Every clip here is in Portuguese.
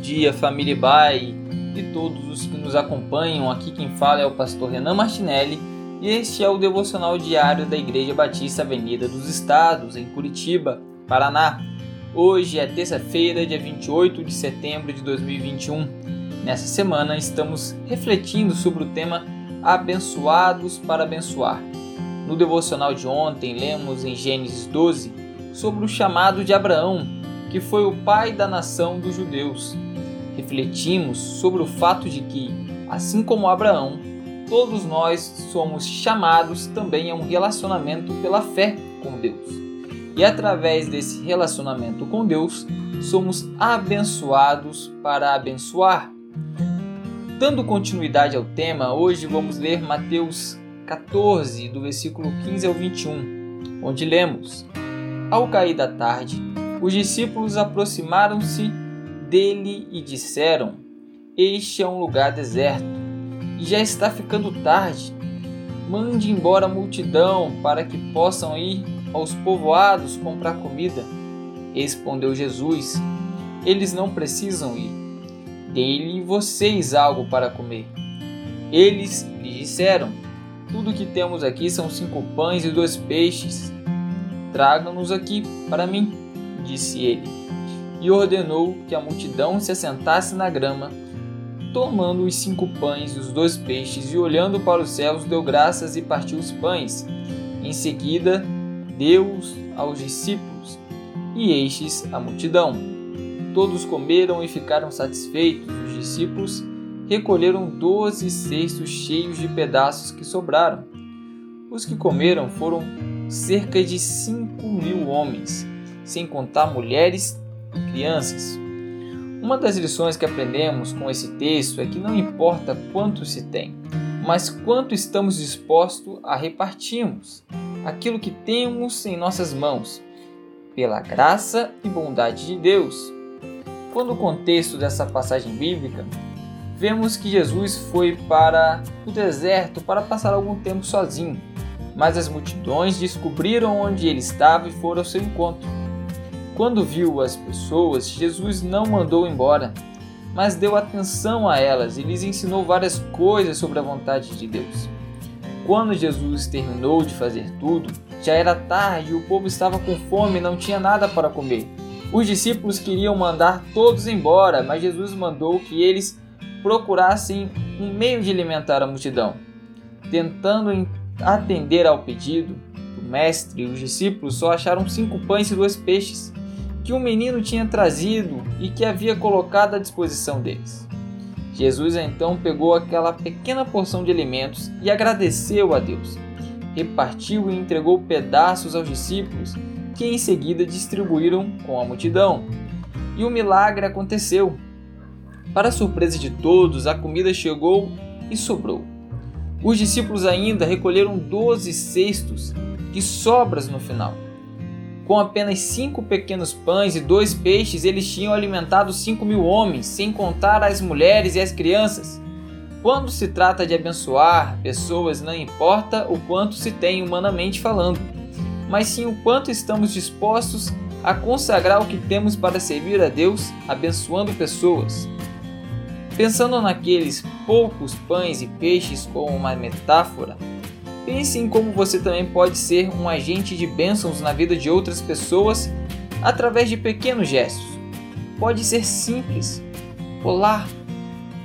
dia, família Bai e todos os que nos acompanham. Aqui quem fala é o pastor Renan Martinelli e este é o devocional diário da Igreja Batista Avenida dos Estados, em Curitiba, Paraná. Hoje é terça-feira, dia 28 de setembro de 2021. Nessa semana estamos refletindo sobre o tema Abençoados para abençoar. No devocional de ontem, lemos em Gênesis 12 sobre o chamado de Abraão, que foi o pai da nação dos judeus. Refletimos sobre o fato de que, assim como Abraão, todos nós somos chamados também a um relacionamento pela fé com Deus. E através desse relacionamento com Deus, somos abençoados para abençoar. Dando continuidade ao tema, hoje vamos ler Mateus 14, do versículo 15 ao 21, onde lemos: Ao cair da tarde, os discípulos aproximaram-se dele e disseram: Este é um lugar deserto, e já está ficando tarde. Mande embora a multidão para que possam ir aos povoados comprar comida. Respondeu Jesus: Eles não precisam ir. Dê-lhe vocês algo para comer. Eles lhe disseram: Tudo o que temos aqui são cinco pães e dois peixes. Tragam-nos aqui para mim, disse ele. E ordenou que a multidão se assentasse na grama, tomando os cinco pães e os dois peixes, e olhando para os céus, deu graças e partiu os pães. Em seguida, deu-os aos discípulos, e estes a multidão. Todos comeram e ficaram satisfeitos. Os discípulos recolheram doze cestos cheios de pedaços que sobraram. Os que comeram foram cerca de cinco mil homens, sem contar mulheres crianças. Uma das lições que aprendemos com esse texto é que não importa quanto se tem, mas quanto estamos dispostos a repartirmos aquilo que temos em nossas mãos, pela graça e bondade de Deus. Quando o contexto dessa passagem bíblica, vemos que Jesus foi para o deserto para passar algum tempo sozinho, mas as multidões descobriram onde ele estava e foram ao seu encontro. Quando viu as pessoas, Jesus não mandou embora, mas deu atenção a elas e lhes ensinou várias coisas sobre a vontade de Deus. Quando Jesus terminou de fazer tudo, já era tarde e o povo estava com fome e não tinha nada para comer. Os discípulos queriam mandar todos embora, mas Jesus mandou que eles procurassem um meio de alimentar a multidão. Tentando atender ao pedido do mestre, os discípulos só acharam cinco pães e dois peixes que o menino tinha trazido e que havia colocado à disposição deles. Jesus então pegou aquela pequena porção de alimentos e agradeceu a Deus. Repartiu e entregou pedaços aos discípulos que em seguida distribuíram com a multidão. E o milagre aconteceu. Para surpresa de todos, a comida chegou e sobrou. Os discípulos ainda recolheram doze cestos de sobras no final. Com apenas cinco pequenos pães e dois peixes, eles tinham alimentado cinco mil homens, sem contar as mulheres e as crianças. Quando se trata de abençoar pessoas, não importa o quanto se tem humanamente falando mas sim o quanto estamos dispostos a consagrar o que temos para servir a Deus, abençoando pessoas. Pensando naqueles poucos pães e peixes como uma metáfora, pense em como você também pode ser um agente de bênçãos na vida de outras pessoas através de pequenos gestos. Pode ser simples, olá,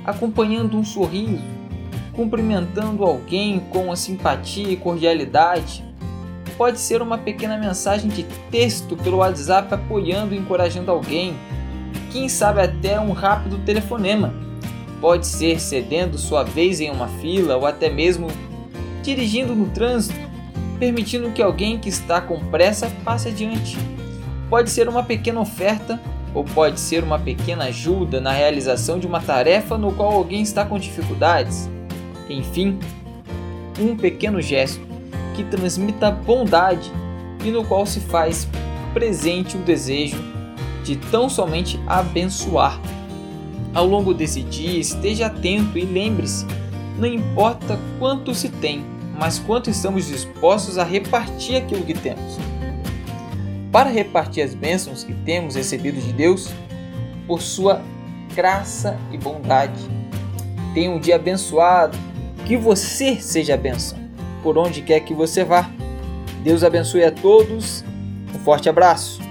acompanhando um sorriso, cumprimentando alguém com a simpatia e cordialidade, Pode ser uma pequena mensagem de texto pelo WhatsApp apoiando e encorajando alguém. Quem sabe até um rápido telefonema. Pode ser cedendo sua vez em uma fila ou até mesmo dirigindo no trânsito, permitindo que alguém que está com pressa passe adiante. Pode ser uma pequena oferta ou pode ser uma pequena ajuda na realização de uma tarefa no qual alguém está com dificuldades. Enfim, um pequeno gesto que transmita bondade e no qual se faz presente o desejo de tão somente abençoar. Ao longo desse dia, esteja atento e lembre-se: não importa quanto se tem, mas quanto estamos dispostos a repartir aquilo que temos. Para repartir as bênçãos que temos recebido de Deus, por sua graça e bondade. Tenha um dia abençoado, que você seja bênção, por onde quer que você vá. Deus abençoe a todos, um forte abraço.